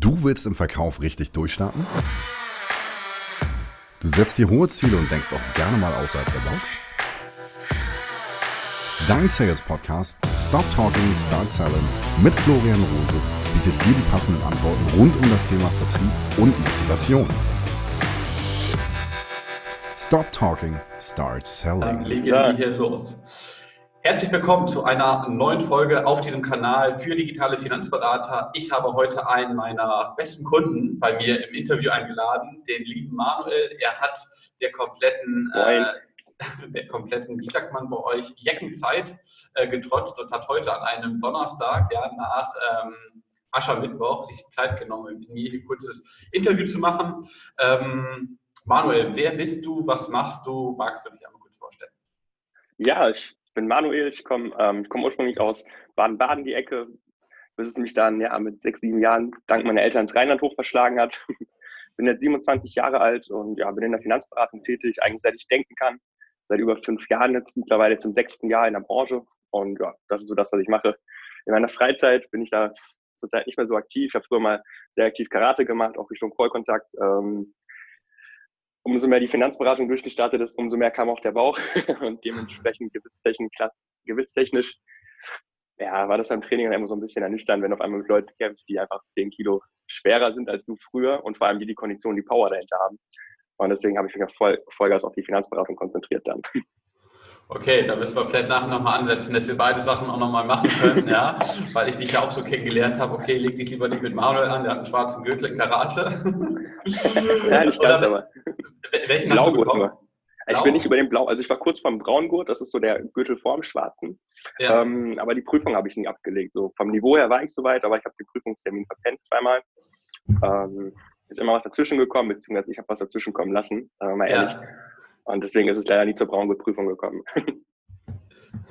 Du willst im Verkauf richtig durchstarten? Du setzt dir hohe Ziele und denkst auch gerne mal außerhalb der Box? Dein Sales Podcast Stop Talking, Start Selling mit Florian Rose bietet dir die passenden Antworten rund um das Thema Vertrieb und Motivation. Stop Talking, Start Selling. Dann legen wir hier los. Herzlich willkommen zu einer neuen Folge auf diesem Kanal für digitale Finanzberater. Ich habe heute einen meiner besten Kunden bei mir im Interview eingeladen, den lieben Manuel. Er hat der kompletten, äh, der kompletten, wie sagt man bei euch, Jeckenzeit äh, getrotzt und hat heute an einem Donnerstag, ja, nach ähm, Aschermittwoch sich Zeit genommen, mit mir ein kurzes Interview zu machen. Ähm, Manuel, wer bist du? Was machst du? Magst du dich einmal kurz vorstellen? Ja, ich bin Manuel, ich komme ähm, komm ursprünglich aus Baden-Baden, die Ecke, bis es mich dann ja, mit sechs, sieben Jahren dank meiner Eltern ins Rheinland hoch verschlagen hat. bin jetzt 27 Jahre alt und ja, bin in der Finanzberatung tätig, eigentlich seit ich denken kann. Seit über fünf Jahren jetzt mittlerweile zum sechsten Jahr in der Branche. Und ja, das ist so das, was ich mache. In meiner Freizeit bin ich da zurzeit nicht mehr so aktiv. Ich habe früher mal sehr aktiv Karate gemacht, auch Richtung Vollkontakt. Ähm, umso mehr die Finanzberatung durchgestartet ist, umso mehr kam auch der Bauch und dementsprechend gewisstechnisch, ja, war das beim Training dann immer so ein bisschen ernüchternd, wenn auf einmal mit Leuten kämpfst, die einfach 10 Kilo schwerer sind als du früher und vor allem die die Kondition, die Power dahinter haben. Und deswegen habe ich mich auf voll, Vollgas auf die Finanzberatung konzentriert dann. Okay, da müssen wir vielleicht nachher nochmal ansetzen, dass wir beide Sachen auch nochmal machen können, ja, weil ich dich ja auch so kennengelernt habe. Okay, leg dich lieber nicht mit Manuel an, der hat einen schwarzen Gürtel in Karate. ja, nicht ganz, aber. Welchen hast du bekommen? Nur. Ich bin nicht über den Blau, also ich war kurz vorm Braungurt, das ist so der Gürtel vorm Schwarzen. Ja. Ähm, aber die Prüfung habe ich nie abgelegt. So vom Niveau her war ich soweit, aber ich habe den Prüfungstermin verpennt zweimal. Ähm, ist immer was dazwischen gekommen, beziehungsweise ich habe was dazwischen kommen lassen, sagen wir mal ehrlich. Ja. Und deswegen ist es leider nie zur Braungurt-Prüfung gekommen.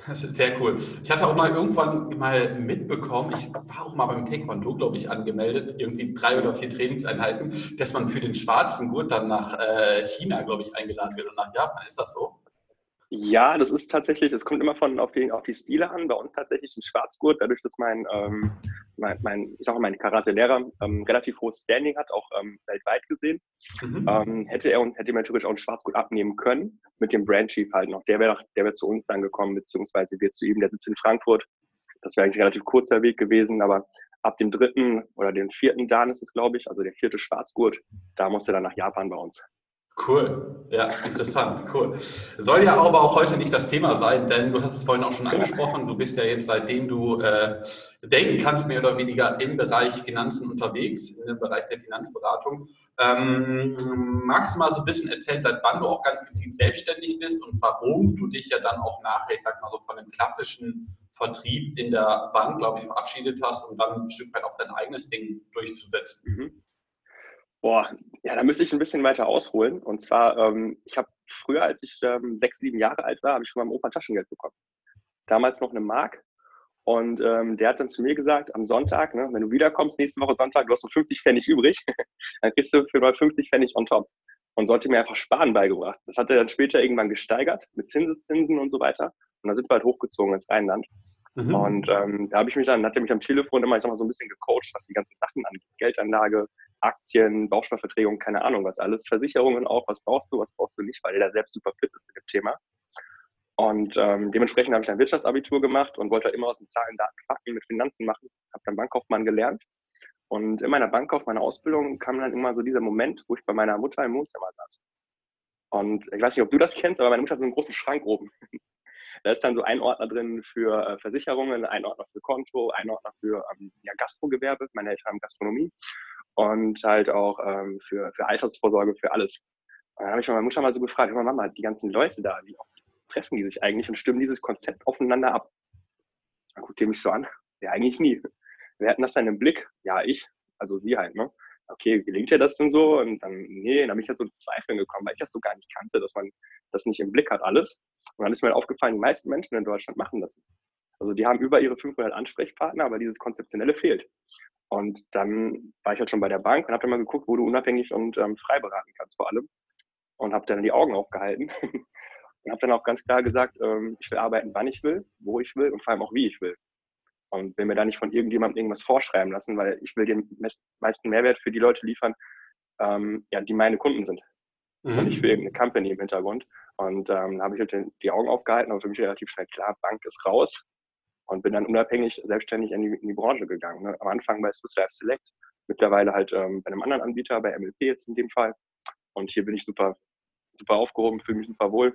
Das ist sehr cool. Ich hatte auch mal irgendwann mal mitbekommen, ich war auch mal beim Taekwondo, glaube ich, angemeldet, irgendwie drei oder vier Trainingseinheiten, dass man für den schwarzen Gurt dann nach äh, China, glaube ich, eingeladen wird und nach Japan. Ist das so? Ja, das ist tatsächlich, das kommt immer von auf die, auf die Stile an. Bei uns tatsächlich ein Schwarzgurt, dadurch, dass mein, ähm, mein, mein ich sage mal, mein Karate-Lehrer ähm, relativ hohes Standing hat, auch ähm, weltweit gesehen, mhm. ähm, hätte er und hätte mir natürlich auch einen Schwarzgurt abnehmen können, mit dem Brand Chief halt noch. Der wäre der wäre zu uns dann gekommen, beziehungsweise wir zu ihm, der sitzt in Frankfurt. Das wäre eigentlich ein relativ kurzer Weg gewesen, aber ab dem dritten oder dem vierten Dan ist es, glaube ich, also der vierte Schwarzgurt, da musste er dann nach Japan bei uns. Cool, ja, interessant, cool. Soll ja aber auch heute nicht das Thema sein, denn du hast es vorhin auch schon angesprochen, du bist ja jetzt seitdem du äh, denken kannst, mehr oder weniger im Bereich Finanzen unterwegs, im Bereich der Finanzberatung. Ähm, magst du mal so ein bisschen erzählen, seit wann du auch ganz gezielt selbstständig bist und warum du dich ja dann auch nachher, ich sag mal so von dem klassischen Vertrieb in der Bank, glaube ich, verabschiedet hast, um dann ein Stück weit auch dein eigenes Ding durchzusetzen? Mhm. Boah, ja, da müsste ich ein bisschen weiter ausholen. Und zwar, ähm, ich habe früher, als ich ähm, sechs, sieben Jahre alt war, habe ich von meinem Opa Taschengeld bekommen. Damals noch eine Mark. Und ähm, der hat dann zu mir gesagt, am Sonntag, ne, wenn du wiederkommst, nächste Woche Sonntag, du hast noch 50 Pfennig übrig, dann kriegst du für mal 50 Pfennig on top. Und sollte mir einfach Sparen beigebracht. Das hat er dann später irgendwann gesteigert mit Zinseszinsen und so weiter. Und dann sind wir halt hochgezogen ins Rheinland. Mhm. Und ähm, da habe ich mich dann, hat er mich am Telefon immer, ich sag mal, so ein bisschen gecoacht, was die ganzen Sachen angeht. Geldanlage, Aktien, Bausparverträgung, keine Ahnung was alles, Versicherungen auch, was brauchst du, was brauchst du nicht, weil er selbst super fit ist in dem Thema. Und ähm, dementsprechend habe ich ein Wirtschaftsabitur gemacht und wollte immer aus den Zahlen, Daten, Fakten mit Finanzen machen. Habe dann Bankkaufmann gelernt. Und in meiner Bankkaufmann Ausbildung kam dann immer so dieser Moment, wo ich bei meiner Mutter im Wohnzimmer saß. Und ich weiß nicht, ob du das kennst, aber meine Mutter hat so einen großen Schrank oben. da ist dann so ein Ordner drin für äh, Versicherungen, ein Ordner für Konto, ein Ordner für ähm, ja, Gastrogewerbe. Meine Eltern haben Gastronomie und halt auch ähm, für, für Altersvorsorge, für alles. Und dann habe ich meine Mutter mal so gefragt, mal, Mama, die ganzen Leute da, wie treffen die sich eigentlich und stimmen dieses Konzept aufeinander ab? Dann guckt ihr mich so an, ja, eigentlich nie. Wir hatten das dann im Blick, ja, ich, also sie halt, ne? Okay, gelingt dir das denn so? Und dann, nee, dann bin ich halt so ins Zweifeln gekommen, weil ich das so gar nicht kannte, dass man das nicht im Blick hat, alles. Und dann ist mir halt aufgefallen, die meisten Menschen in Deutschland machen das. Also die haben über ihre 500 Ansprechpartner, aber dieses Konzeptionelle fehlt. Und dann war ich halt schon bei der Bank und habe dann mal geguckt, wo du unabhängig und ähm, frei beraten kannst vor allem. Und habe dann die Augen aufgehalten und habe dann auch ganz klar gesagt, ähm, ich will arbeiten, wann ich will, wo ich will und vor allem auch wie ich will. und will mir da nicht von irgendjemandem irgendwas vorschreiben lassen, weil ich will den meisten Mehrwert für die Leute liefern, ähm, ja, die meine Kunden sind. Mhm. Und nicht für irgendeine Company im Hintergrund. Und ähm, da habe ich halt die Augen aufgehalten, aber für mich relativ schnell klar, Bank ist raus und bin dann unabhängig selbstständig in die, in die Branche gegangen. Ne? Am Anfang bei Swiss Select, mittlerweile halt ähm, bei einem anderen Anbieter, bei MLP jetzt in dem Fall. Und hier bin ich super, super aufgehoben, fühle mich super wohl.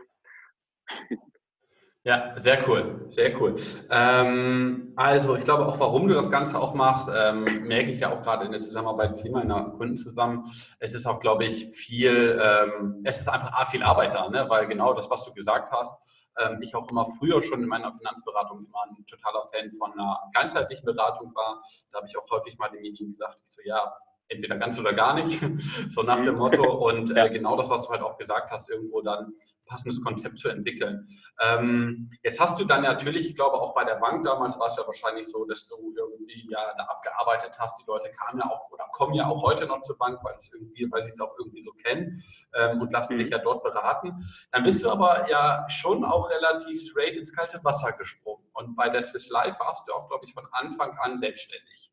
Ja, sehr cool, sehr cool. Ähm, also ich glaube auch, warum du das Ganze auch machst, ähm, merke ich ja auch gerade in der Zusammenarbeit mit meiner Kunden zusammen. Es ist auch, glaube ich, viel, ähm, es ist einfach viel Arbeit da, ne? weil genau das, was du gesagt hast, ähm, ich auch immer früher schon in meiner Finanzberatung immer ein totaler Fan von einer ganzheitlichen Beratung war. Da habe ich auch häufig mal demjenigen gesagt, ich so, ja, entweder ganz oder gar nicht, so nach dem Motto. Und äh, genau das, was du halt auch gesagt hast, irgendwo dann passendes Konzept zu entwickeln. Ähm, jetzt hast du dann natürlich, ich glaube auch bei der Bank damals war es ja wahrscheinlich so, dass du irgendwie ja da abgearbeitet hast. Die Leute kamen ja auch oder kommen ja auch heute noch zur Bank, weil, irgendwie, weil sie es auch irgendwie so kennen ähm, und lassen mhm. sich ja dort beraten. Dann bist du aber ja schon auch relativ straight ins kalte Wasser gesprungen. Und bei der Swiss Life warst du auch, glaube ich, von Anfang an selbstständig.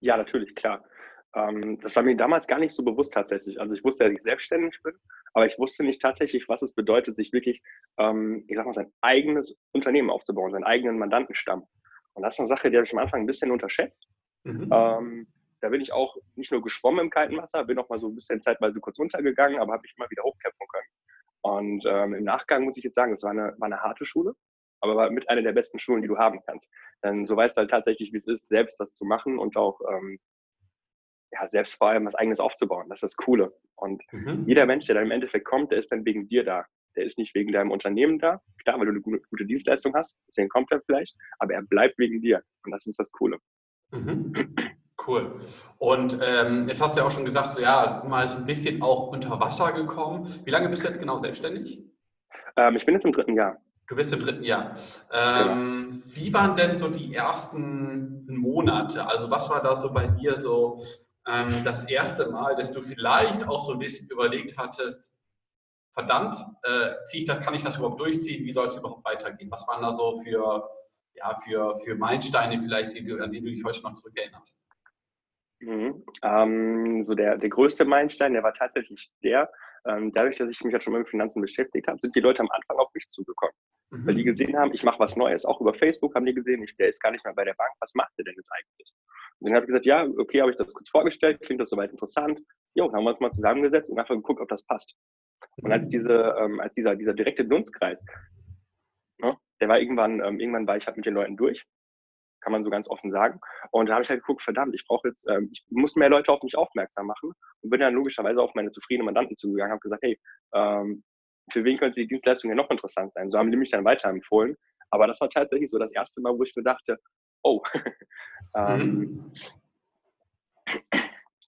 Ja, natürlich, klar. Ähm, das war mir damals gar nicht so bewusst tatsächlich. Also ich wusste, dass ich selbstständig bin, aber ich wusste nicht tatsächlich, was es bedeutet, sich wirklich, ähm, ich sag mal, sein eigenes Unternehmen aufzubauen, seinen eigenen Mandantenstamm. Und das ist eine Sache, die habe ich am Anfang ein bisschen unterschätzt. Mhm. Ähm, da bin ich auch nicht nur geschwommen im kalten Wasser, bin auch mal so ein bisschen zeitweise kurz untergegangen, aber habe mich immer wieder hochkämpfen können. Und ähm, im Nachgang muss ich jetzt sagen, es war eine, war eine harte Schule, aber war mit einer der besten Schulen, die du haben kannst. Denn so weißt du halt tatsächlich, wie es ist, selbst das zu machen und auch ähm, ja, selbst vor allem was eigenes aufzubauen. Das ist das Coole. Und mhm. jeder Mensch, der dann im Endeffekt kommt, der ist dann wegen dir da. Der ist nicht wegen deinem Unternehmen da. Klar, weil du eine gute, gute Dienstleistung hast, deswegen kommt er vielleicht, aber er bleibt wegen dir. Und das ist das Coole. Mhm. Cool. Und ähm, jetzt hast du ja auch schon gesagt, so ja, mal so ein bisschen auch unter Wasser gekommen. Wie lange bist du jetzt genau selbstständig? Ähm, ich bin jetzt im dritten Jahr. Du bist im dritten Jahr. Ähm, genau. Wie waren denn so die ersten Monate? Also was war da so bei dir so ähm, das erste Mal, dass du vielleicht auch so ein bisschen überlegt hattest, verdammt, äh, ich das, kann ich das überhaupt durchziehen? Wie soll es überhaupt weitergehen? Was waren da so für, ja, für, für Meilensteine vielleicht, die du, an die du dich heute noch zurückerinnerst? Mhm. Ähm, so der, der größte Meilenstein, der war tatsächlich der, ähm, dadurch, dass ich mich ja schon mit Finanzen beschäftigt habe, sind die Leute am Anfang auf mich zugekommen. Mhm. Weil die gesehen haben, ich mache was Neues. Auch über Facebook haben die gesehen, ich, der ist gar nicht mehr bei der Bank. Was macht der denn jetzt eigentlich? Und dann habe ich gesagt, ja, okay, habe ich das kurz vorgestellt, klingt das soweit interessant. Jo, dann haben wir uns mal zusammengesetzt und einfach geguckt, ob das passt. Und als, diese, ähm, als dieser, dieser direkte Dunstkreis, ne, der war irgendwann, ähm, irgendwann war ich halt mit den Leuten durch, kann man so ganz offen sagen. Und da habe ich halt geguckt, verdammt, ich brauche jetzt, ähm, ich muss mehr Leute auf mich aufmerksam machen und bin dann logischerweise auf meine zufriedenen Mandanten zugegangen, habe gesagt, hey, ähm, für wen könnte die Dienstleistung ja noch interessant sein? So haben die mich dann weiterempfohlen. Aber das war tatsächlich so das erste Mal, wo ich mir dachte, oh, ähm, mhm.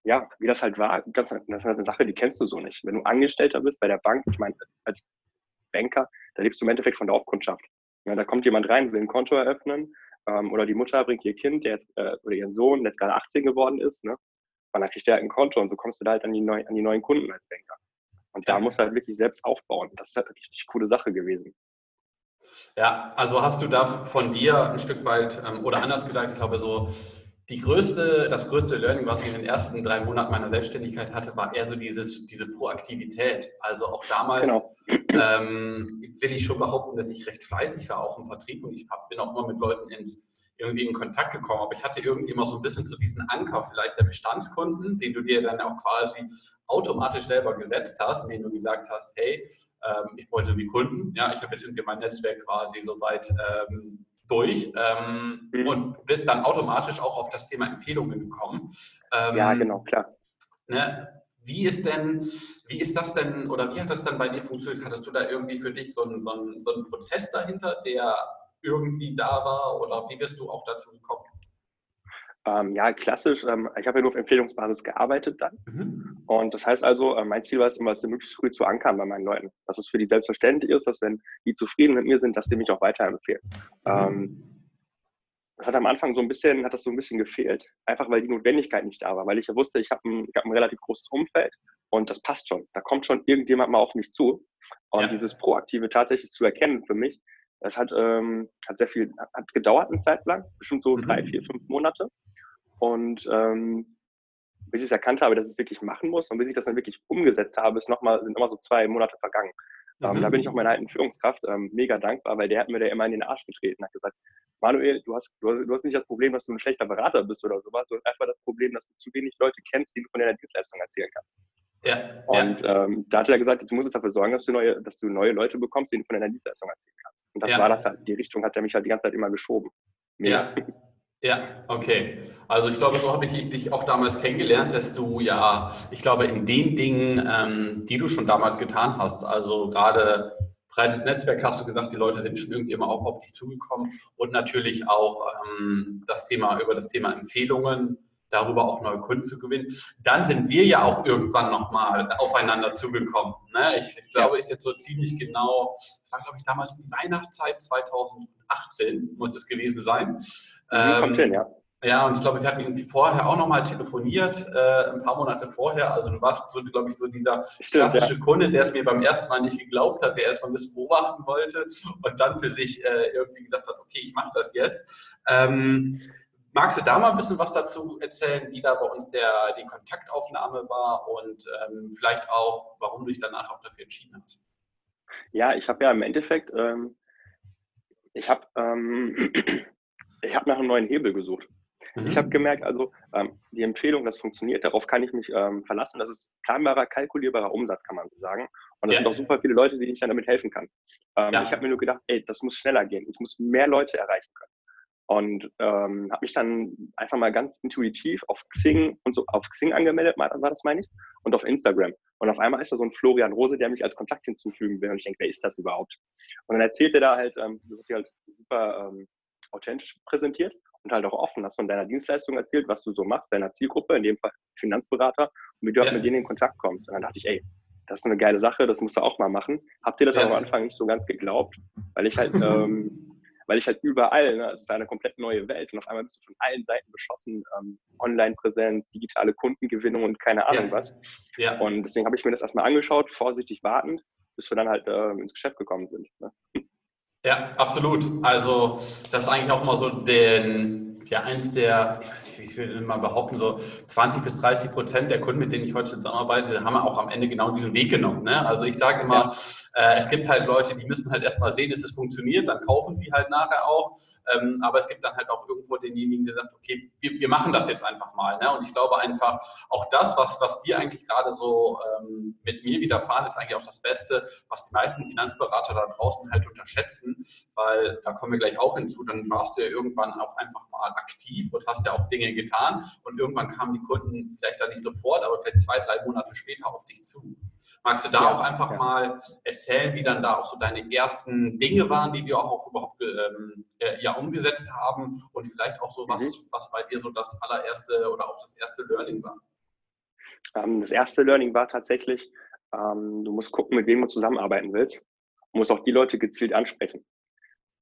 ja, wie das halt war, das, das ist halt eine Sache, die kennst du so nicht. Wenn du Angestellter bist bei der Bank, ich meine, als Banker, da lebst du im Endeffekt von der Aufkundschaft. Ja, da kommt jemand rein, will ein Konto eröffnen, ähm, oder die Mutter bringt ihr Kind, der jetzt, äh, oder ihren Sohn, der jetzt gerade 18 geworden ist, ne? Und dann kriegt der halt ein Konto und so kommst du da halt an die, neu, an die neuen Kunden als Banker. Und da musst du halt wirklich selbst aufbauen. Das ist halt eine richtig coole Sache gewesen. Ja, also hast du da von dir ein Stück weit, ähm, oder anders gesagt, ich glaube so, die größte, das größte Learning, was ich in den ersten drei Monaten meiner Selbstständigkeit hatte, war eher so dieses, diese Proaktivität. Also auch damals genau. ähm, will ich schon behaupten, dass ich recht fleißig war, auch im Vertrieb und ich hab, bin auch immer mit Leuten ins, irgendwie in Kontakt gekommen. Aber ich hatte irgendwie immer so ein bisschen so diesen Anker vielleicht der Bestandskunden, den du dir dann auch quasi automatisch selber gesetzt hast, indem du gesagt hast, hey, ähm, ich wollte die Kunden, ja, ich habe jetzt irgendwie mein Netzwerk quasi soweit ähm, durch ähm, mhm. und bist dann automatisch auch auf das Thema Empfehlungen gekommen. Ähm, ja, genau, klar. Ne, wie ist denn, wie ist das denn oder wie hat das dann bei dir funktioniert? Hattest du da irgendwie für dich so einen, so einen, so einen Prozess dahinter, der irgendwie da war oder wie bist du auch dazu gekommen? Ähm, ja, klassisch. Ähm, ich habe ja nur auf Empfehlungsbasis gearbeitet dann. Mhm. Und das heißt also, äh, mein Ziel war es immer, sie möglichst früh zu ankern bei meinen Leuten. Dass es für die selbstverständlich ist, dass wenn die zufrieden mit mir sind, dass die mich auch weiterempfehlen. Mhm. Ähm, das hat am Anfang so ein bisschen, hat das so ein bisschen gefehlt. Einfach weil die Notwendigkeit nicht da war. Weil ich ja wusste, ich habe ein, hab ein relativ großes Umfeld und das passt schon. Da kommt schon irgendjemand mal auf mich zu. Und ja. dieses Proaktive tatsächlich zu erkennen für mich, Das hat, ähm, hat sehr viel, hat gedauert eine Zeit lang, bestimmt so mhm. drei, vier, fünf Monate. Und ähm, bis ich es erkannt habe, dass ich es wirklich machen muss und bis ich das dann wirklich umgesetzt habe, ist noch mal, sind nochmal so zwei Monate vergangen. Mhm. Ähm, da bin ich auch meiner alten Führungskraft ähm, mega dankbar, weil der hat mir da immer in den Arsch getreten, hat gesagt, Manuel, du hast, du, hast, du hast nicht das Problem, dass du ein schlechter Berater bist oder sowas, sondern einfach das Problem, dass du zu wenig Leute kennst, die du von deiner Dienstleistung erzählen kannst. Ja, und ja. Ähm, da hat er gesagt, du musst jetzt dafür sorgen, dass du neue, dass du neue Leute bekommst, die du von deiner Dienstleistung erzählen kannst. Und das ja. war das halt, die Richtung hat er mich halt die ganze Zeit immer geschoben. Mega. Ja. Ja, okay. Also ich glaube, so habe ich dich auch damals kennengelernt, dass du ja, ich glaube, in den Dingen, ähm, die du schon damals getan hast, also gerade breites Netzwerk hast du gesagt, die Leute sind schon irgendwie immer auch auf dich zugekommen und natürlich auch ähm, das Thema über das Thema Empfehlungen, darüber auch neue Kunden zu gewinnen. Dann sind wir ja auch irgendwann nochmal aufeinander zugekommen. Ne? Ich, ich, glaube, ist jetzt so ziemlich genau, das war glaube ich damals die Weihnachtszeit 2018 muss es gewesen sein. Ähm, Kommt hin, ja. Ja, und ich glaube, wir hatten irgendwie vorher auch nochmal telefoniert, äh, ein paar Monate vorher. Also du warst so, glaube ich, so dieser Stimmt, klassische ja. Kunde, der es mir beim ersten Mal nicht geglaubt hat, der erstmal ein bisschen beobachten wollte und dann für sich äh, irgendwie gedacht hat, okay, ich mache das jetzt. Ähm, magst du da mal ein bisschen was dazu erzählen, wie da bei uns der, die Kontaktaufnahme war und ähm, vielleicht auch, warum du dich danach auch dafür entschieden hast? Ja, ich habe ja im Endeffekt, ähm, ich habe ähm, ich habe nach einem neuen Hebel gesucht. Mhm. Ich habe gemerkt, also ähm, die Empfehlung, das funktioniert, darauf kann ich mich ähm, verlassen. Das ist planbarer, kalkulierbarer Umsatz, kann man so sagen. Und es ja. sind auch super viele Leute, die ich dann damit helfen kann. Ähm, ja. Ich habe mir nur gedacht, ey, das muss schneller gehen. Ich muss mehr Leute erreichen können. Und ähm, habe mich dann einfach mal ganz intuitiv auf Xing und so auf Xing angemeldet, war das meine ich, und auf Instagram. Und auf einmal ist da so ein Florian Rose, der mich als Kontakt hinzufügen will. Und ich denke, wer ist das überhaupt? Und dann erzählt er da halt, ähm, das ist halt super ähm, authentisch präsentiert und halt auch offen, hast von deiner Dienstleistung erzählt, was du so machst, deiner Zielgruppe, in dem Fall Finanzberater, und wie du ja. mit denen in Kontakt kommst. Und dann dachte ich, ey, das ist eine geile Sache, das musst du auch mal machen. Habt ihr das ja. am Anfang nicht so ganz geglaubt, weil ich halt, ähm, weil ich halt überall, ne, es war eine komplett neue Welt und auf einmal bist du von allen Seiten beschossen, ähm, Online-Präsenz, digitale Kundengewinnung und keine Ahnung ja. was. Ja. Und deswegen habe ich mir das erstmal angeschaut, vorsichtig wartend, bis wir dann halt äh, ins Geschäft gekommen sind. Ne? Ja, absolut. Also das ist eigentlich auch mal so den, ja eins der, ich weiß nicht, ich will mal behaupten, so 20 bis 30 Prozent der Kunden, mit denen ich heute zusammenarbeite, haben auch am Ende genau diesen Weg genommen. Ne? Also ich sage immer, ja. äh, es gibt halt Leute, die müssen halt erstmal sehen, dass es funktioniert, dann kaufen sie halt nachher auch. Ähm, aber es gibt dann halt auch irgendwo denjenigen, der sagt, okay, wir, wir machen das jetzt einfach mal. Ne? Und ich glaube einfach, auch das, was, was dir eigentlich gerade so ähm, mit mir widerfahren, ist eigentlich auch das Beste, was die meisten Finanzberater da draußen halt unterschätzen, weil da kommen wir gleich auch hinzu, dann warst du ja irgendwann auch einfach mal aktiv und hast ja auch Dinge getan und irgendwann kamen die Kunden vielleicht da nicht sofort, aber vielleicht zwei, drei Monate später auf dich zu. Magst du da ja, auch einfach ja. mal erzählen, wie dann da auch so deine ersten Dinge waren, die wir auch überhaupt ähm, äh, ja, umgesetzt haben und vielleicht auch so was, mhm. was bei dir so das allererste oder auch das erste Learning war? Ähm, das erste Learning war tatsächlich, ähm, du musst gucken, mit wem du zusammenarbeiten willst. Du musst auch die Leute gezielt ansprechen.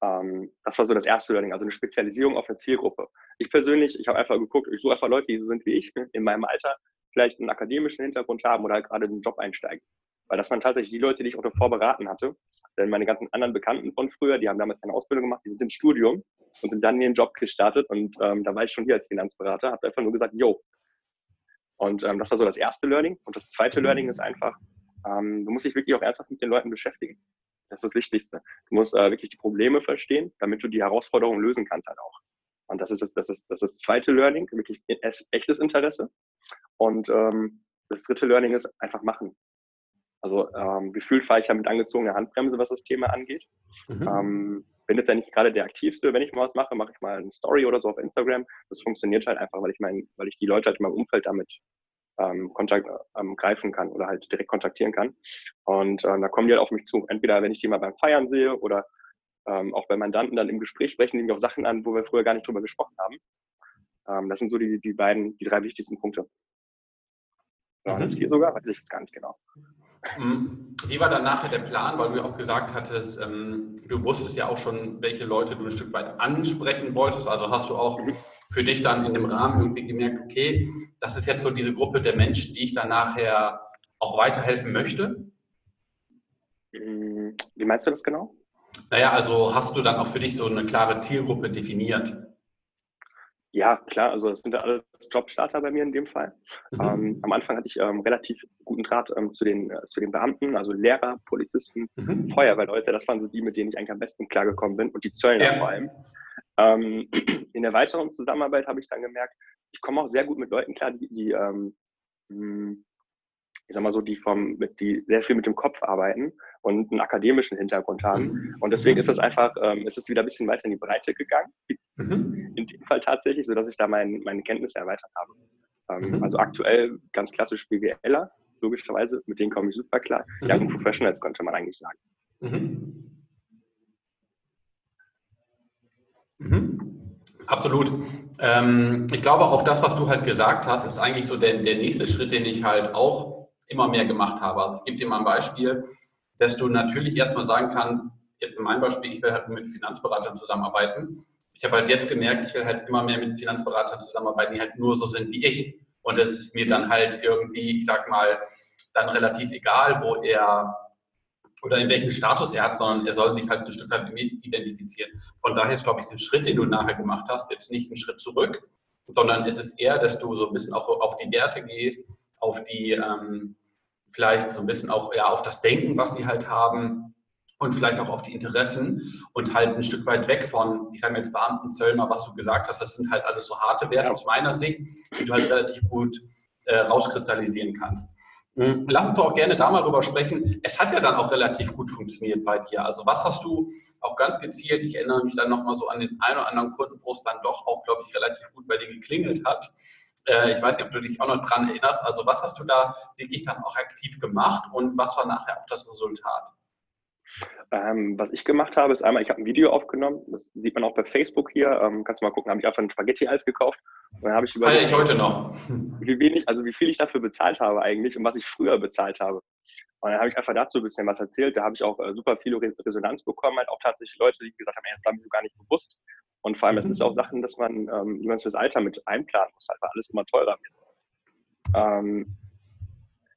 Ähm, das war so das erste Learning, also eine Spezialisierung auf eine Zielgruppe. Ich persönlich, ich habe einfach geguckt, ich suche einfach Leute, die so sind wie ich, in meinem Alter, vielleicht einen akademischen Hintergrund haben oder halt gerade in den Job einsteigen. Weil das waren tatsächlich die Leute, die ich auch davor beraten hatte. Denn meine ganzen anderen Bekannten von früher, die haben damals keine Ausbildung gemacht, die sind ins Studium und sind dann in den Job gestartet. Und ähm, da war ich schon hier als Finanzberater, habe einfach nur gesagt, yo. Und ähm, das war so das erste Learning. Und das zweite Learning ist einfach, ähm, du musst dich wirklich auch ernsthaft mit den Leuten beschäftigen. Das ist das Wichtigste. Du musst äh, wirklich die Probleme verstehen, damit du die Herausforderungen lösen kannst halt auch. Und das ist das, das, ist, das, ist das zweite Learning, wirklich echtes Interesse. Und ähm, das dritte Learning ist einfach machen. Also ähm, gefühlt fahre ich ja mit angezogener Handbremse, was das Thema angeht. Mhm. Ähm, bin jetzt ja nicht gerade der aktivste. Wenn ich mal was mache, mache ich mal eine Story oder so auf Instagram. Das funktioniert halt einfach, weil ich mein, weil ich die Leute halt in meinem Umfeld damit ähm, Kontakt ähm, greifen kann oder halt direkt kontaktieren kann. Und ähm, da kommen die halt auf mich zu. Entweder wenn ich die mal beim Feiern sehe oder ähm, auch bei Mandanten dann im Gespräch sprechen die mich auf Sachen an, wo wir früher gar nicht drüber gesprochen haben. Ähm, das sind so die, die beiden, die drei wichtigsten Punkte. Mhm. das vier sogar, weiß ich jetzt gar nicht genau. Mhm. Wie war dann nachher der Plan, weil du ja auch gesagt hattest, ähm, du wusstest ja auch schon, welche Leute du ein Stück weit ansprechen wolltest. Also hast du auch mhm für dich dann in dem Rahmen irgendwie gemerkt, okay, das ist jetzt so diese Gruppe der Menschen, die ich dann nachher auch weiterhelfen möchte? Hm, wie meinst du das genau? Naja, also hast du dann auch für dich so eine klare Zielgruppe definiert? Ja, klar, also das sind ja alles Jobstarter bei mir in dem Fall. Mhm. Ähm, am Anfang hatte ich ähm, relativ guten Draht ähm, zu, den, äh, zu den Beamten, also Lehrer, Polizisten, mhm. Feuerwehrleute, das waren so die, mit denen ich eigentlich am besten klargekommen bin und die Zöllner ja. vor allem. Ähm, in der weiteren Zusammenarbeit habe ich dann gemerkt, ich komme auch sehr gut mit Leuten klar, die, die ähm, hm, ich sag mal so, die vom, mit, die sehr viel mit dem Kopf arbeiten und einen akademischen Hintergrund haben. Mhm. Und deswegen ist es einfach, ähm, ist es wieder ein bisschen weiter in die Breite gegangen. Mhm. In dem Fall tatsächlich, sodass ich da mein, meine Kenntnisse erweitert habe. Ähm, mhm. Also aktuell ganz klassisch BWLer, logischerweise, mit denen komme ich super klar. Mhm. Young Professionals könnte man eigentlich sagen. Mhm. Mhm. Absolut. Ähm, ich glaube, auch das, was du halt gesagt hast, ist eigentlich so der, der nächste Schritt, den ich halt auch immer mehr gemacht habe. Also ich gebe dir mal ein Beispiel, dass du natürlich erstmal sagen kannst, jetzt in meinem Beispiel, ich will halt mit Finanzberatern zusammenarbeiten. Ich habe halt jetzt gemerkt, ich will halt immer mehr mit Finanzberatern zusammenarbeiten, die halt nur so sind wie ich. Und das ist mir dann halt irgendwie, ich sag mal, dann relativ egal, wo er oder in welchem Status er hat, sondern er soll sich halt ein Stück weit mit identifizieren. Von daher ist, glaube ich, der Schritt, den du nachher gemacht hast, jetzt nicht ein Schritt zurück, sondern es ist eher, dass du so ein bisschen auch auf die Werte gehst, auf die, ähm, vielleicht so ein bisschen auch ja, auf das Denken, was sie halt haben und vielleicht auch auf die Interessen und halt ein Stück weit weg von, ich sage jetzt Beamten, Zöllner, was du gesagt hast, das sind halt alles so harte Werte aus meiner Sicht, die du halt relativ gut äh, rauskristallisieren kannst. Mhm. Lass uns doch auch gerne da mal drüber sprechen. Es hat ja dann auch relativ gut funktioniert bei dir. Also was hast du auch ganz gezielt, ich erinnere mich dann nochmal so an den einen oder anderen Kunden, wo es dann doch auch, glaube ich, relativ gut bei dir geklingelt hat. Äh, ich weiß nicht, ob du dich auch noch dran erinnerst. Also was hast du da wirklich dann auch aktiv gemacht und was war nachher auch das Resultat? Ähm, was ich gemacht habe, ist einmal, ich habe ein Video aufgenommen, das sieht man auch bei Facebook hier, ähm, kannst du mal gucken, habe ich einfach ein Spaghetti-Eis gekauft. Und dann habe ich überlegt, ich heute noch. Wie wenig, also wie viel ich dafür bezahlt habe eigentlich und was ich früher bezahlt habe. Und dann habe ich einfach dazu ein bisschen was erzählt. Da habe ich auch äh, super viel Resonanz bekommen, halt auch tatsächlich Leute, die gesagt haben, ey, das haben wir gar nicht bewusst. Und vor allem, es mhm. ist auch Sachen, dass man, ähm, die man fürs Alter mit einplanen muss, halt, weil alles immer teurer wird. Ähm,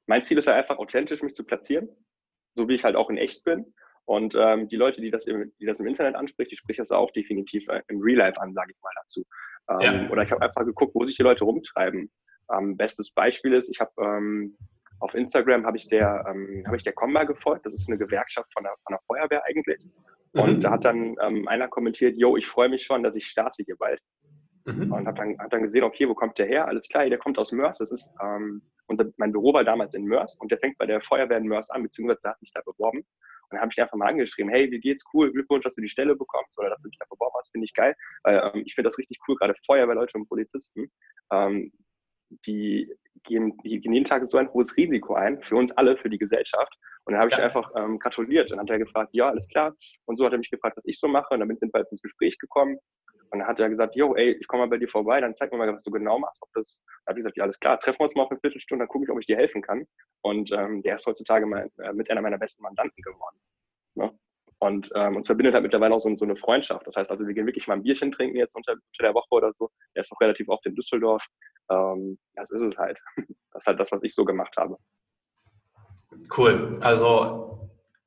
mein Ziel ist halt einfach authentisch, mich zu platzieren, so wie ich halt auch in echt bin. Und ähm, die Leute, die das, im, die das im Internet anspricht, die spricht das auch definitiv äh, im Real Life an, sage ich mal dazu. Ähm, ja. Oder ich habe einfach geguckt, wo sich die Leute rumtreiben. Ähm, bestes Beispiel ist, ich habe ähm, auf Instagram habe ich der ähm, habe ich der Comba gefolgt. Das ist eine Gewerkschaft von der, von der Feuerwehr eigentlich. Und mhm. da hat dann ähm, einer kommentiert, yo, ich freue mich schon, dass ich starte hier bald. Mhm. Und habe dann, hab dann gesehen, okay, wo kommt der her? Alles klar, der kommt aus Mörs. Das ist ähm, unser, mein Büro war damals in Mörs und der fängt bei der Feuerwehr in Mörs an, beziehungsweise da hat sich da beworben. Und dann habe ich einfach mal angeschrieben, hey, wie geht's? Cool, Glückwunsch, dass du die Stelle bekommst oder dass du dich da beworben hast, finde ich geil. Weil ähm, ich finde das richtig cool, gerade Feuerwehrleute und Polizisten, ähm, die gehen, die gehen jeden Tag so ein hohes Risiko ein, für uns alle, für die Gesellschaft. Und dann habe ich ja. einfach ähm, gratuliert. Und dann hat er gefragt, ja, alles klar. Und so hat er mich gefragt, was ich so mache. Und dann sind wir ins Gespräch gekommen. Und dann hat er gesagt, jo, ey, ich komme mal bei dir vorbei, dann zeig mir mal, was du genau machst. Ob das, dann habe ich gesagt, ja, alles klar, treffen wir uns mal auf eine Viertelstunde, dann gucke ich, ob ich dir helfen kann. Und ähm, der ist heutzutage mein, äh, mit einer meiner besten Mandanten geworden. Ne? Und ähm, uns verbindet halt mittlerweile auch so, so, eine Freundschaft. Das heißt also, wir gehen wirklich mal ein Bierchen trinken jetzt unter, unter der Woche oder so. Er ist auch relativ oft in Düsseldorf. Ähm, das ist es halt. Das ist halt das, was ich so gemacht habe. Cool. Also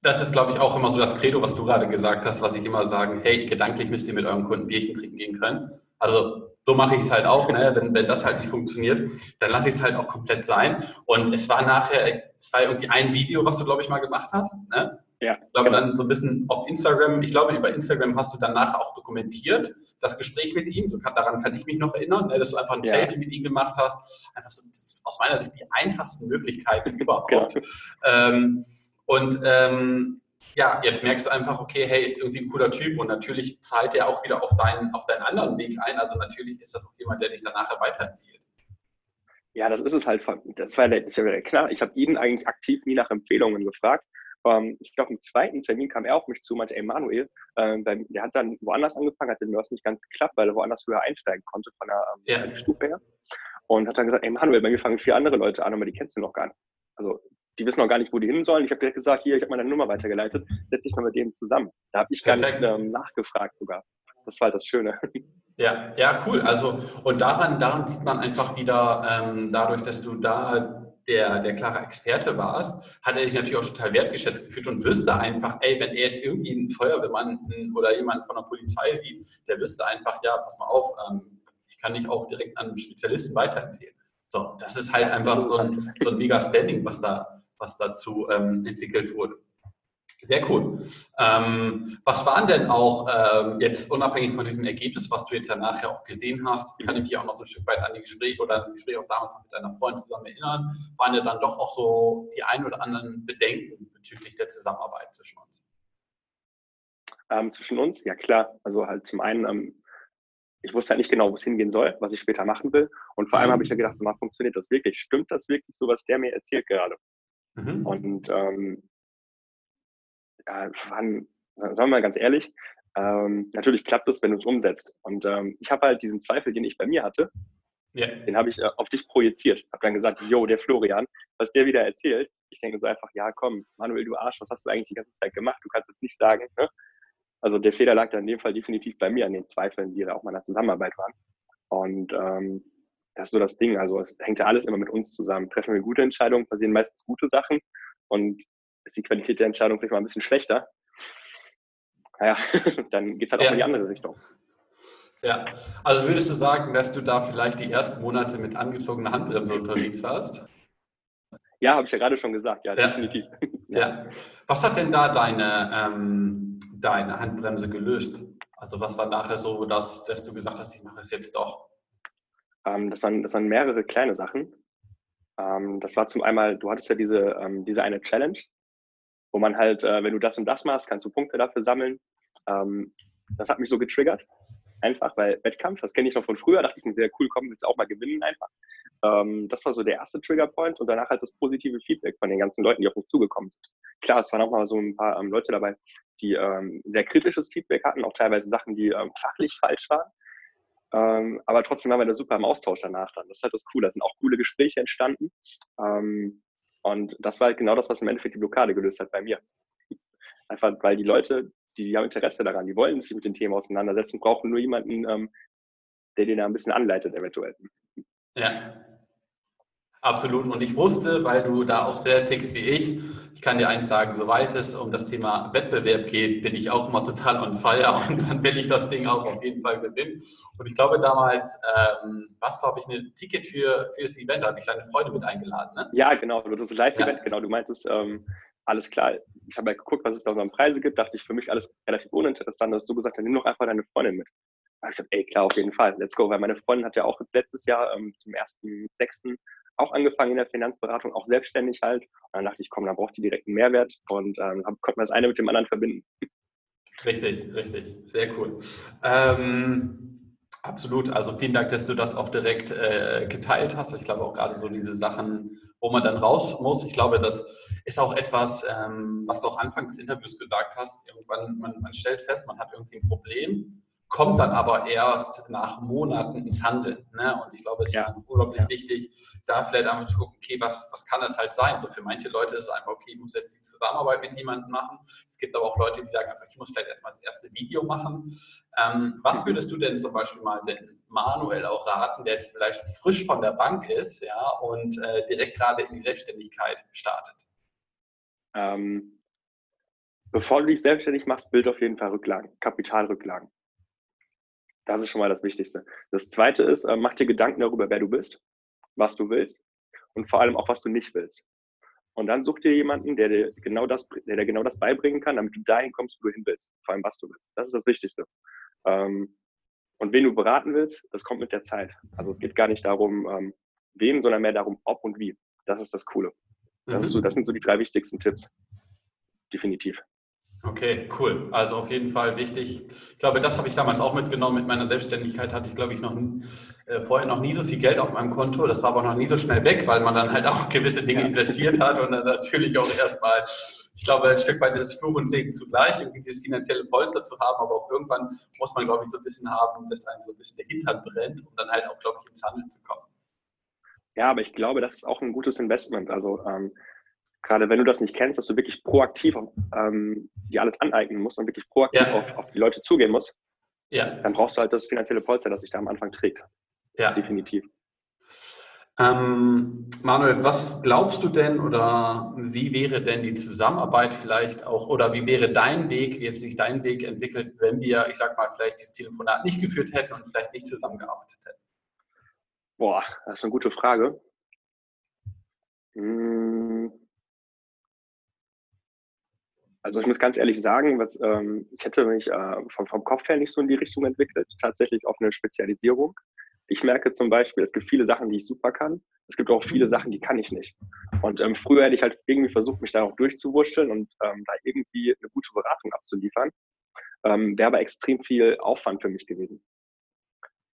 das ist, glaube ich, auch immer so das Credo, was du gerade gesagt hast, was ich immer sagen, hey, gedanklich müsst ihr mit eurem Kunden Bierchen trinken gehen können. Also so mache ich es halt auch. Ne? Wenn, wenn das halt nicht funktioniert, dann lasse ich es halt auch komplett sein. Und es war nachher, es war irgendwie ein Video, was du, glaube ich, mal gemacht hast. Ne? Ja. Ich glaube, dann so ein bisschen auf Instagram, ich glaube, über Instagram hast du danach auch dokumentiert, das Gespräch mit ihm. So kann, daran kann ich mich noch erinnern, ne, dass du einfach ein ja. Selfie mit ihm gemacht hast. Einfach so, aus meiner Sicht die einfachsten Möglichkeiten überhaupt. Genau. Ähm, und ähm, ja, jetzt merkst du einfach, okay, hey, ist irgendwie ein cooler Typ und natürlich zahlt er auch wieder auf deinen, auf deinen anderen Weg ein. Also natürlich ist das auch jemand, der dich dann nachher weiterempfiehlt. Ja, das ist es halt. Das war der, ist ja klar. Ich habe ihn eigentlich aktiv nie nach Empfehlungen gefragt. Ähm, ich glaube, im zweiten Termin kam er auf mich zu, meinte, ey Manuel, ähm, der hat dann woanders angefangen, hat den Nurse nicht ganz geklappt, weil er woanders höher einsteigen konnte von der, ähm, ja. Stufe her. Und hat dann gesagt, ey Manuel, bei mir fangen vier andere Leute an, aber die kennst du noch gar nicht. Also die wissen noch gar nicht, wo die hin sollen. Ich habe direkt gesagt, hier, ich habe meine Nummer weitergeleitet, setze dich mal mit denen zusammen. Da habe ich Perfekt. gar nicht ähm, nachgefragt sogar. Das war halt das Schöne. Ja, ja, cool. Also und daran, daran sieht man einfach wieder, ähm, dadurch, dass du da der, der klare Experte warst, hat er sich natürlich auch total wertgeschätzt gefühlt und wüsste einfach, ey, wenn er jetzt irgendwie einen Feuerwehrmann oder jemanden von der Polizei sieht, der wüsste einfach, ja, pass mal auf, ähm, ich kann dich auch direkt an einen Spezialisten weiterempfehlen. So, das ist halt einfach so ein, so ein mega Standing, was da, was dazu ähm, entwickelt wurde. Sehr cool. Ähm, was waren denn auch ähm, jetzt unabhängig von diesem Ergebnis, was du jetzt ja nachher auch gesehen hast, kann ich mich auch noch so ein Stück weit an die Gespräche oder an das Gespräch auch damals mit deiner Freundin zusammen erinnern, waren ja dann doch auch so die ein oder anderen Bedenken bezüglich der Zusammenarbeit zwischen uns? Ähm, zwischen uns, ja klar. Also halt zum einen, ähm, ich wusste halt nicht genau, wo es hingehen soll, was ich später machen will. Und vor allem habe ich ja gedacht, so mal funktioniert das wirklich? Stimmt das wirklich so, was der mir erzählt gerade? Mhm. Und ähm, ja, waren, sagen wir mal ganz ehrlich, ähm, natürlich klappt es, wenn du es umsetzt. Und ähm, ich habe halt diesen Zweifel, den ich bei mir hatte, yeah. den habe ich äh, auf dich projiziert. Habe dann gesagt, yo, der Florian, was der wieder erzählt. Ich denke so einfach, ja, komm, Manuel, du Arsch, was hast du eigentlich die ganze Zeit gemacht? Du kannst jetzt nicht sagen. Ne? Also der Fehler lag da in dem Fall definitiv bei mir an den Zweifeln, die da auch meiner Zusammenarbeit waren. Und ähm, das ist so das Ding. Also es hängt ja alles immer mit uns zusammen. Treffen wir gute Entscheidungen, passieren meistens gute Sachen. Und ist die Qualität der Entscheidung vielleicht mal ein bisschen schlechter, naja, dann geht es halt auch ja. in die andere Richtung. Ja, also würdest du sagen, dass du da vielleicht die ersten Monate mit angezogener Handbremse unterwegs warst? Ja, habe ich ja gerade schon gesagt, ja, ja. definitiv. Ja. Was hat denn da deine, ähm, deine Handbremse gelöst? Also was war nachher so, dass, dass du gesagt hast, ich mache es jetzt doch? Ähm, das, waren, das waren mehrere kleine Sachen. Ähm, das war zum einmal, du hattest ja diese, ähm, diese eine Challenge, wo man halt, äh, wenn du das und das machst, kannst du Punkte dafür sammeln. Ähm, das hat mich so getriggert, einfach, weil Wettkampf, das kenne ich noch von früher, dachte ich mir sehr cool, komm, willst du auch mal gewinnen einfach. Ähm, das war so der erste Triggerpoint und danach halt das positive Feedback von den ganzen Leuten, die auf mich zugekommen sind. Klar, es waren auch mal so ein paar ähm, Leute dabei, die ähm, sehr kritisches Feedback hatten, auch teilweise Sachen, die ähm, fachlich falsch waren. Ähm, aber trotzdem waren wir da super im Austausch danach dann. Das ist halt das Coole. Da sind auch coole Gespräche entstanden. Ähm, und das war halt genau das, was im Endeffekt die Blockade gelöst hat bei mir. Einfach, weil die Leute, die, die haben Interesse daran, die wollen sich mit den Themen auseinandersetzen, brauchen nur jemanden, ähm, der den da ein bisschen anleitet, eventuell. Ja, absolut. Und ich wusste, weil du da auch sehr tickst wie ich, ich kann dir eins sagen, sobald es um das Thema Wettbewerb geht, bin ich auch immer total on fire und dann will ich das Ding auch auf jeden Fall gewinnen. Und ich glaube damals, ähm, was glaube ich, ein Ticket für, für das Event, da habe ich deine Freunde mit eingeladen, ne? Ja, genau, das Live-Event, ja. genau. Du meintest, ähm, alles klar, ich habe ja geguckt, was es da so an Preise gibt, dachte ich, für mich alles relativ uninteressant, dass du gesagt hast, nimm doch einfach deine Freundin mit. Da ich dachte, ey, klar, auf jeden Fall, let's go, weil meine Freundin hat ja auch letztes Jahr ähm, zum ersten sechsten auch angefangen in der Finanzberatung, auch selbstständig halt. Und dann dachte ich, komm, da braucht die direkt einen Mehrwert und ähm, konnte man das eine mit dem anderen verbinden. Richtig, richtig, sehr cool. Ähm, absolut, also vielen Dank, dass du das auch direkt äh, geteilt hast. Ich glaube auch gerade so diese Sachen, wo man dann raus muss. Ich glaube, das ist auch etwas, ähm, was du auch Anfang des Interviews gesagt hast. Irgendwann, man, man stellt fest, man hat irgendwie ein Problem kommt dann aber erst nach Monaten ins Handeln. Ne? Und ich glaube, es ja. ist unglaublich ja. wichtig, da vielleicht einmal zu gucken, okay, was, was kann das halt sein? So für manche Leute ist es einfach, okay, ich muss jetzt die Zusammenarbeit mit jemandem machen. Es gibt aber auch Leute, die sagen einfach, ich muss vielleicht erstmal das erste Video machen. Ähm, was würdest du denn zum Beispiel mal den Manuel auch raten, der jetzt vielleicht frisch von der Bank ist ja, und äh, direkt gerade in die Selbstständigkeit startet? Ähm, bevor du dich selbstständig machst, bild auf jeden Fall Rücklagen, Kapitalrücklagen. Das ist schon mal das Wichtigste. Das zweite ist, äh, mach dir Gedanken darüber, wer du bist, was du willst und vor allem auch, was du nicht willst. Und dann such dir jemanden, der dir genau das, der dir genau das beibringen kann, damit du dahin kommst, wo du hin willst. Vor allem, was du willst. Das ist das Wichtigste. Ähm, und wen du beraten willst, das kommt mit der Zeit. Also es geht gar nicht darum, ähm, wem, sondern mehr darum, ob und wie. Das ist das Coole. Das, mhm. so, das sind so die drei wichtigsten Tipps. Definitiv. Okay, cool. Also auf jeden Fall wichtig. Ich glaube, das habe ich damals auch mitgenommen. Mit meiner Selbstständigkeit hatte ich, glaube ich, noch äh, vorher noch nie so viel Geld auf meinem Konto. Das war aber noch nie so schnell weg, weil man dann halt auch gewisse Dinge investiert hat und dann natürlich auch erstmal, ich glaube, ein Stück weit dieses Fluch und Segen zugleich, irgendwie dieses finanzielle Polster zu haben. Aber auch irgendwann muss man, glaube ich, so ein bisschen haben, dass einem so ein bisschen der Hintern brennt, um dann halt auch, glaube ich, ins Handeln zu kommen. Ja, aber ich glaube, das ist auch ein gutes Investment. Also ähm, gerade wenn du das nicht kennst, dass du wirklich proaktiv ähm, dir alles aneignen musst und wirklich proaktiv ja. auf, auf, die Leute zugehen musst, ja. dann brauchst du halt das finanzielle Polster, das sich da am Anfang trägt. Ja. Definitiv. Ähm, Manuel, was glaubst du denn oder wie wäre denn die Zusammenarbeit vielleicht auch oder wie wäre dein Weg, wie hätte sich dein Weg entwickelt, wenn wir, ich sag mal, vielleicht dieses Telefonat nicht geführt hätten und vielleicht nicht zusammengearbeitet hätten? Boah, das ist eine gute Frage. Hm. Also ich muss ganz ehrlich sagen, was, ähm, ich hätte mich äh, vom, vom Kopf her nicht so in die Richtung entwickelt, tatsächlich auf eine Spezialisierung. Ich merke zum Beispiel, es gibt viele Sachen, die ich super kann. Es gibt auch viele Sachen, die kann ich nicht. Und ähm, früher hätte ich halt irgendwie versucht, mich da auch durchzuwurschteln und ähm, da irgendwie eine gute Beratung abzuliefern. Ähm, wäre aber extrem viel Aufwand für mich gewesen.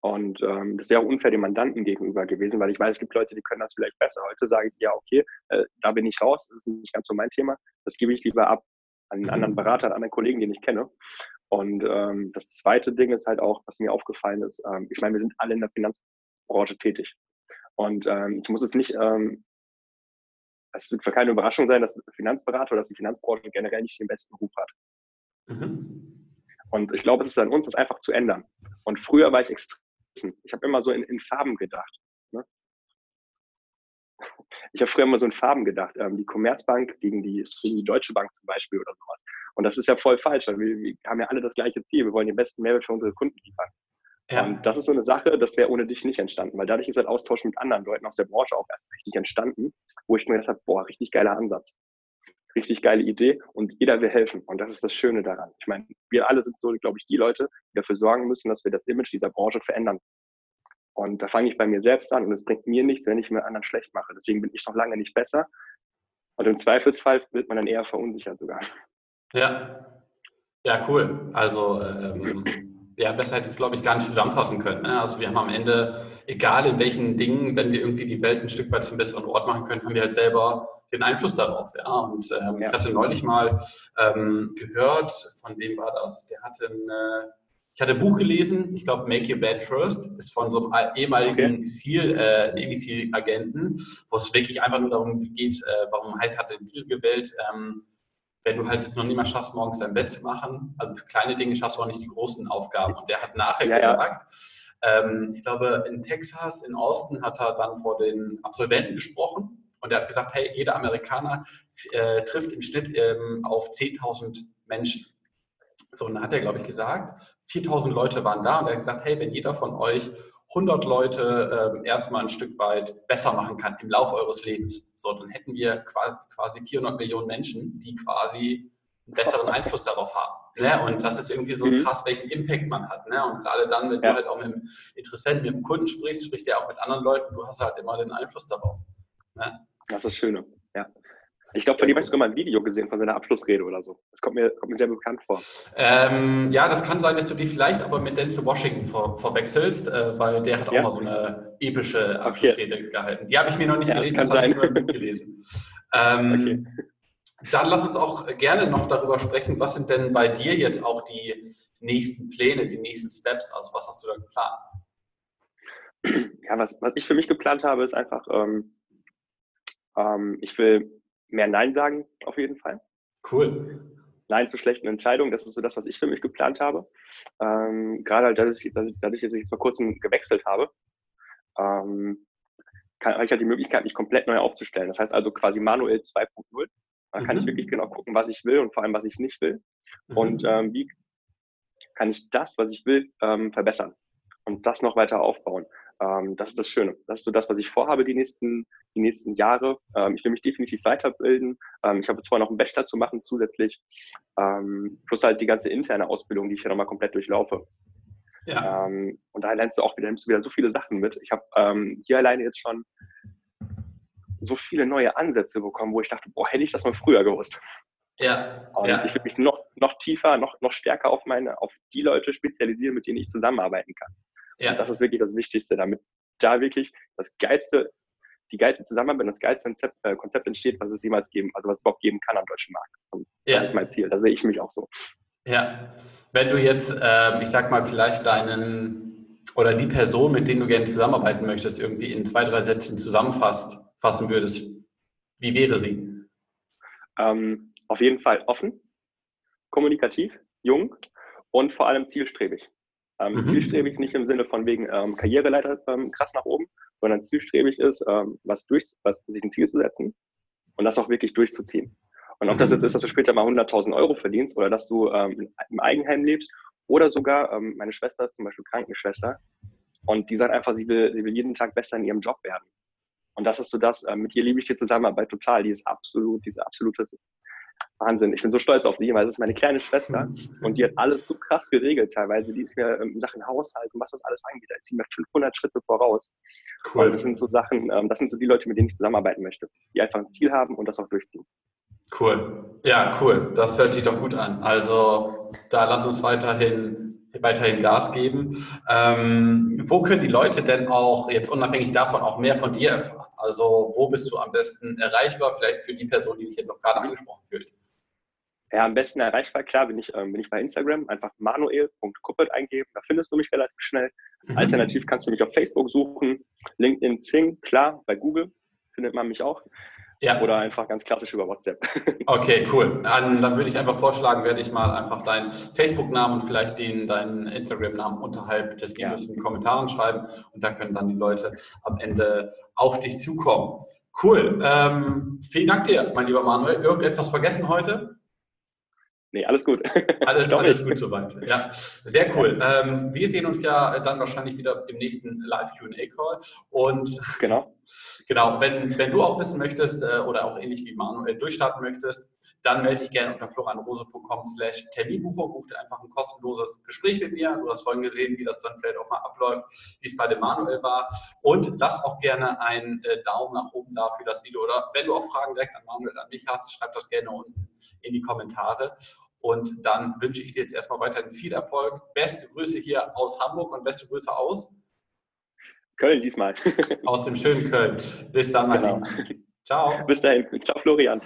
Und ähm, das wäre auch unfair dem Mandanten gegenüber gewesen, weil ich weiß, es gibt Leute, die können das vielleicht besser. Heute sage ich, ja, okay, äh, da bin ich raus, das ist nicht ganz so mein Thema. Das gebe ich lieber ab an einen anderen Berater, an anderen Kollegen, den ich kenne. Und ähm, das zweite Ding ist halt auch, was mir aufgefallen ist, ähm, ich meine, wir sind alle in der Finanzbranche tätig. Und ähm, ich muss es nicht, ähm, es wird für keine Überraschung sein, dass Finanzberater oder dass die Finanzbranche generell nicht den besten Ruf hat. Mhm. Und ich glaube, es ist an uns, das einfach zu ändern. Und früher war ich extrem, ich habe immer so in, in Farben gedacht. Ich habe früher immer so in Farben gedacht. Ähm, die Commerzbank gegen die, gegen die Deutsche Bank zum Beispiel oder sowas. Und das ist ja voll falsch, weil wir, wir haben ja alle das gleiche Ziel. Wir wollen den besten Mehrwert für unsere Kunden liefern. Ja. Und das ist so eine Sache, das wäre ohne dich nicht entstanden, weil dadurch ist halt Austausch mit anderen Leuten aus der Branche auch erst richtig entstanden, wo ich mir gedacht habe, boah, richtig geiler Ansatz. Richtig geile Idee und jeder will helfen. Und das ist das Schöne daran. Ich meine, wir alle sind so, glaube ich, die Leute, die dafür sorgen müssen, dass wir das Image dieser Branche verändern. Und da fange ich bei mir selbst an und es bringt mir nichts, wenn ich mir anderen schlecht mache. Deswegen bin ich noch lange nicht besser. Und im Zweifelsfall wird man dann eher verunsichert sogar. Ja, ja, cool. Also ähm, ja, besser hätte ich es, glaube ich, gar nicht zusammenfassen können. Ne? Also wir haben am Ende, egal in welchen Dingen, wenn wir irgendwie die Welt ein Stück weit zum besseren Ort machen können, haben wir halt selber den Einfluss darauf. Ja? Und ähm, ja. ich hatte neulich mal ähm, gehört, von wem war das? Der hatte ein, äh, ich hatte ein Buch gelesen, ich glaube Make Your Bed First, ist von so einem ehemaligen okay. SEAL, äh, Navy SEAL Agenten, wo es wirklich einfach nur darum geht, äh, warum heißt, hat er den Titel gewählt, ähm, wenn du halt es noch nicht mal schaffst, morgens dein Bett zu machen, also für kleine Dinge schaffst du auch nicht die großen Aufgaben. Und der hat nachher ja, gesagt, ja. Ähm, ich glaube, in Texas, in Austin hat er dann vor den Absolventen gesprochen und er hat gesagt, hey, jeder Amerikaner äh, trifft im Schnitt ähm, auf 10.000 Menschen. So, und dann hat er, glaube ich, gesagt, 4.000 Leute waren da und er hat gesagt, hey, wenn jeder von euch 100 Leute ähm, erstmal ein Stück weit besser machen kann im Laufe eures Lebens. So, dann hätten wir quasi 400 Millionen Menschen, die quasi einen besseren Einfluss darauf haben. Ne? Und das ist irgendwie so mhm. krass, welchen Impact man hat. Ne? Und gerade dann, wenn ja. du halt auch mit dem Interessenten, mit dem Kunden sprichst, sprichst du ja auch mit anderen Leuten, du hast halt immer den Einfluss darauf. Ne? Das ist das Schöne, ja. Ich glaube, von dem habe ich sogar mal ein Video gesehen von seiner Abschlussrede oder so. Das kommt mir, kommt mir sehr bekannt vor. Ähm, ja, das kann sein, dass du die vielleicht aber mit Denzel Washington ver verwechselst, äh, weil der hat auch ja. mal so eine epische Abschlussrede okay. gehalten. Die habe ich mir noch nicht ja, gesehen, das, das habe ich nur im Buch gelesen. Ähm, okay. Dann lass uns auch gerne noch darüber sprechen, was sind denn bei dir jetzt auch die nächsten Pläne, die nächsten Steps? Also was hast du da geplant? Ja, was, was ich für mich geplant habe, ist einfach, ähm, ähm, ich will mehr Nein sagen, auf jeden Fall. Cool. Nein zu schlechten Entscheidungen, das ist so das, was ich für mich geplant habe. Ähm, gerade halt, dadurch, dadurch, dass ich vor kurzem gewechselt habe, ähm, kann, habe ich halt die Möglichkeit, mich komplett neu aufzustellen. Das heißt also quasi manuell 2.0. Da kann mhm. ich wirklich genau gucken, was ich will und vor allem, was ich nicht will. Mhm. Und ähm, wie kann ich das, was ich will, ähm, verbessern und das noch weiter aufbauen. Ähm, das ist das Schöne. Das ist so das, was ich vorhabe die nächsten, die nächsten Jahre. Ähm, ich will mich definitiv weiterbilden. Ähm, ich habe zwar noch einen Bachelor zu machen zusätzlich, ähm, plus halt die ganze interne Ausbildung, die ich ja nochmal komplett durchlaufe. Ja. Ähm, und da lernst du auch wieder, nimmst du wieder so viele Sachen mit. Ich habe ähm, hier alleine jetzt schon so viele neue Ansätze bekommen, wo ich dachte, boah, hätte ich das mal früher gewusst. Ja. Ja. ich will mich noch, noch tiefer, noch, noch stärker auf meine, auf die Leute spezialisieren, mit denen ich zusammenarbeiten kann. Ja. Und das ist wirklich das Wichtigste, damit da wirklich das geilste, die geilste Zusammenarbeit und das geilste Konzept, äh, Konzept entsteht, was es jemals geben, also was es überhaupt geben kann am deutschen Markt. Und ja. Das ist mein Ziel. Da sehe ich mich auch so. Ja. Wenn du jetzt, ähm, ich sag mal, vielleicht deinen oder die Person, mit denen du gerne zusammenarbeiten möchtest, irgendwie in zwei, drei Sätzen zusammenfasst, fassen würdest, wie wäre sie? Ähm, auf jeden Fall offen, kommunikativ, jung und vor allem zielstrebig. Ähm, mhm. Zielstrebig nicht im Sinne von wegen ähm, Karriereleiter ähm, krass nach oben, sondern zielstrebig ist, ähm, was durch, was sich ein Ziel zu setzen und das auch wirklich durchzuziehen. Und ob das jetzt ist, dass du später mal 100.000 Euro verdienst oder dass du ähm, im Eigenheim lebst oder sogar, ähm, meine Schwester ist zum Beispiel Krankenschwester und die sagt einfach, sie will, sie will jeden Tag besser in ihrem Job werden. Und das ist so das, äh, mit ihr liebe ich die Zusammenarbeit total. Die ist absolut, diese absolute Wahnsinn. Ich bin so stolz auf sie, weil es ist meine kleine Schwester und die hat alles so krass geregelt teilweise. Die ist mir ähm, in Sachen Haushalt und was das alles angeht, da ist sie mir 500 Schritte voraus. Cool. Und das sind so Sachen, ähm, das sind so die Leute, mit denen ich zusammenarbeiten möchte, die einfach ein Ziel haben und das auch durchziehen. Cool. Ja, cool. Das hört sich doch gut an. Also da lass uns weiterhin, weiterhin Gas geben. Ähm, wo können die Leute denn auch, jetzt unabhängig davon, auch mehr von dir erfahren? Also wo bist du am besten erreichbar, vielleicht für die Person, die sich jetzt auch gerade angesprochen fühlt? Ja, am besten erreichbar, klar, bin ich, ähm, bin ich bei Instagram, einfach manuel.kuppelt eingeben, da findest du mich relativ schnell. Mhm. Alternativ kannst du mich auf Facebook suchen, LinkedIn, Zing, klar, bei Google findet man mich auch. Ja. Oder einfach ganz klassisch über WhatsApp. Okay, cool. Dann, dann würde ich einfach vorschlagen, werde ich mal einfach deinen Facebook-Namen und vielleicht den, deinen Instagram-Namen unterhalb des Videos ja. in die Kommentare schreiben und dann können dann die Leute am Ende auf dich zukommen. Cool. Ähm, vielen Dank dir, mein lieber Manuel. Irgendetwas vergessen heute? Nee, alles gut. Alles, alles gut soweit. Ja, sehr cool. Ähm, wir sehen uns ja dann wahrscheinlich wieder im nächsten Live-QA-Call. Und genau, genau wenn, wenn du auch wissen möchtest äh, oder auch ähnlich wie Manuel durchstarten möchtest, dann melde dich gerne unter florianrose.com slash Terminbuchung. Ruf dir einfach ein kostenloses Gespräch mit mir. Du hast vorhin gesehen, wie das dann vielleicht auch mal abläuft, wie es bei dem Manuel war. Und lass auch gerne einen äh, Daumen nach oben da für das Video. Oder wenn du auch Fragen direkt an Manuel, an mich hast, schreib das gerne unten in die Kommentare. Und dann wünsche ich dir jetzt erstmal weiterhin viel Erfolg. Beste Grüße hier aus Hamburg und beste Grüße aus Köln diesmal. aus dem schönen Köln. Bis dann, mein genau. Ciao. Bis dahin. Ciao, Florian.